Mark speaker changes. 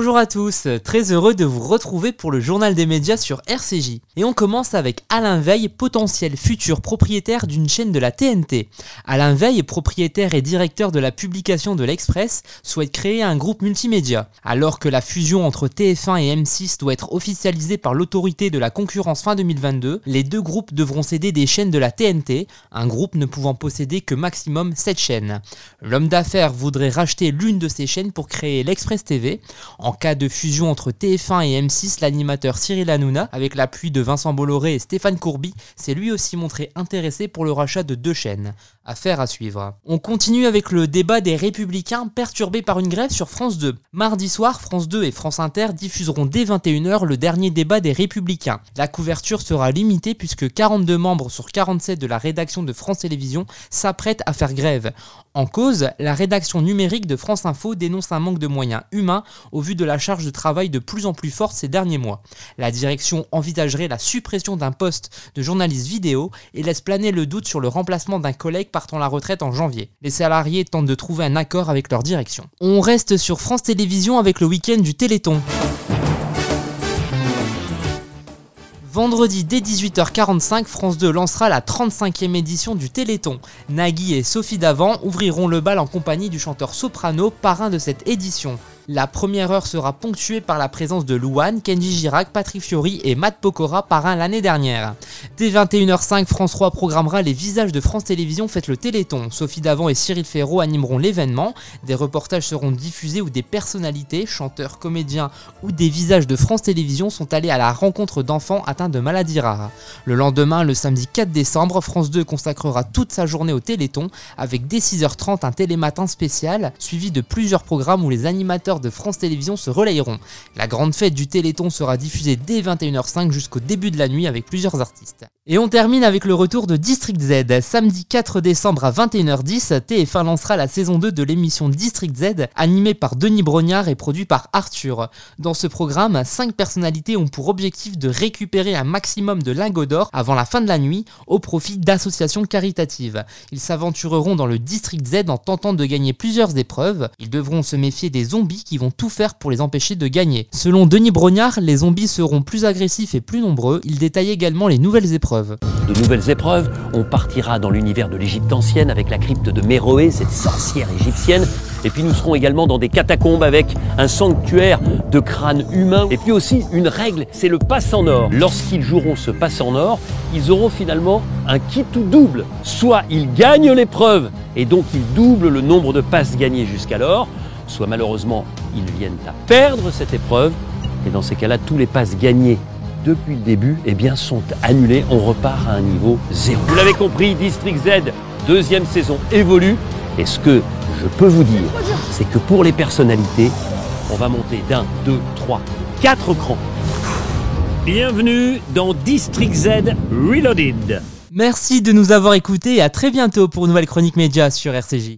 Speaker 1: Bonjour à tous, très heureux de vous retrouver pour le journal des médias sur RCJ. Et on commence avec Alain Veil, potentiel futur propriétaire d'une chaîne de la TNT. Alain Veil, propriétaire et directeur de la publication de l'Express, souhaite créer un groupe multimédia. Alors que la fusion entre TF1 et M6 doit être officialisée par l'autorité de la concurrence fin 2022, les deux groupes devront céder des chaînes de la TNT, un groupe ne pouvant posséder que maximum 7 chaînes. L'homme d'affaires voudrait racheter l'une de ces chaînes pour créer l'Express TV. Cas de fusion entre TF1 et M6, l'animateur Cyril Hanouna, avec l'appui de Vincent Bolloré et Stéphane Courby, s'est lui aussi montré intéressé pour le rachat de deux chaînes. Affaire à suivre. On continue avec le débat des Républicains perturbé par une grève sur France 2. Mardi soir, France 2 et France Inter diffuseront dès 21h le dernier débat des Républicains. La couverture sera limitée puisque 42 membres sur 47 de la rédaction de France Télévisions s'apprêtent à faire grève. En cause, la rédaction numérique de France Info dénonce un manque de moyens humains au vu de la charge de travail de plus en plus forte ces derniers mois. La direction envisagerait la suppression d'un poste de journaliste vidéo et laisse planer le doute sur le remplacement d'un collègue partant à la retraite en janvier. Les salariés tentent de trouver un accord avec leur direction. On reste sur France Télévisions avec le week-end du Téléthon. Vendredi dès 18h45, France 2 lancera la 35e édition du Téléthon. Nagui et Sophie Davant ouvriront le bal en compagnie du chanteur soprano, parrain de cette édition. La première heure sera ponctuée par la présence de Louane, Kenji Girac, Patrick Fiori et Matt Pokora, parrain l'année dernière. Dès 21h05, France 3 programmera les visages de France Télévisions Faites le Téléthon. Sophie Davant et Cyril Ferraud animeront l'événement. Des reportages seront diffusés où des personnalités, chanteurs, comédiens ou des visages de France Télévisions sont allés à la rencontre d'enfants atteints de maladies rares. Le lendemain, le samedi 4 décembre, France 2 consacrera toute sa journée au Téléthon avec dès 6h30 un télématin spécial suivi de plusieurs programmes où les animateurs de France Télévisions se relayeront. La grande fête du Téléthon sera diffusée dès 21h05 jusqu'au début de la nuit avec plusieurs artistes. Et on termine avec le retour de District Z. Samedi 4 décembre à 21h10, TF1 lancera la saison 2 de l'émission District Z, animée par Denis Brognard et produit par Arthur. Dans ce programme, 5 personnalités ont pour objectif de récupérer un maximum de lingots d'or avant la fin de la nuit au profit d'associations caritatives. Ils s'aventureront dans le District Z en tentant de gagner plusieurs épreuves. Ils devront se méfier des zombies qui vont tout faire pour les empêcher de gagner. Selon Denis Brognard, les zombies seront plus agressifs et plus nombreux. Il détaille également les nouvelles
Speaker 2: De nouvelles épreuves, on partira dans l'univers de l'Égypte ancienne avec la crypte de Méroé, cette sorcière égyptienne. Et puis nous serons également dans des catacombes avec un sanctuaire de crânes humains. Et puis aussi une règle, c'est le passe en or. Lorsqu'ils joueront ce passe en or, ils auront finalement un kit ou double. Soit ils gagnent l'épreuve et donc ils doublent le nombre de passes gagnées jusqu'alors, soit malheureusement ils viennent à perdre cette épreuve, et dans ces cas-là, tous les passes gagnés depuis le début eh bien, sont annulés, on repart à un niveau zéro. Vous l'avez compris, District Z, deuxième saison évolue, et ce que je peux vous dire, c'est que pour les personnalités, on va monter d'un, deux, trois, quatre crans. Bienvenue dans District Z Reloaded.
Speaker 1: Merci de nous avoir écoutés et à très bientôt pour une nouvelle chronique média sur RCJ.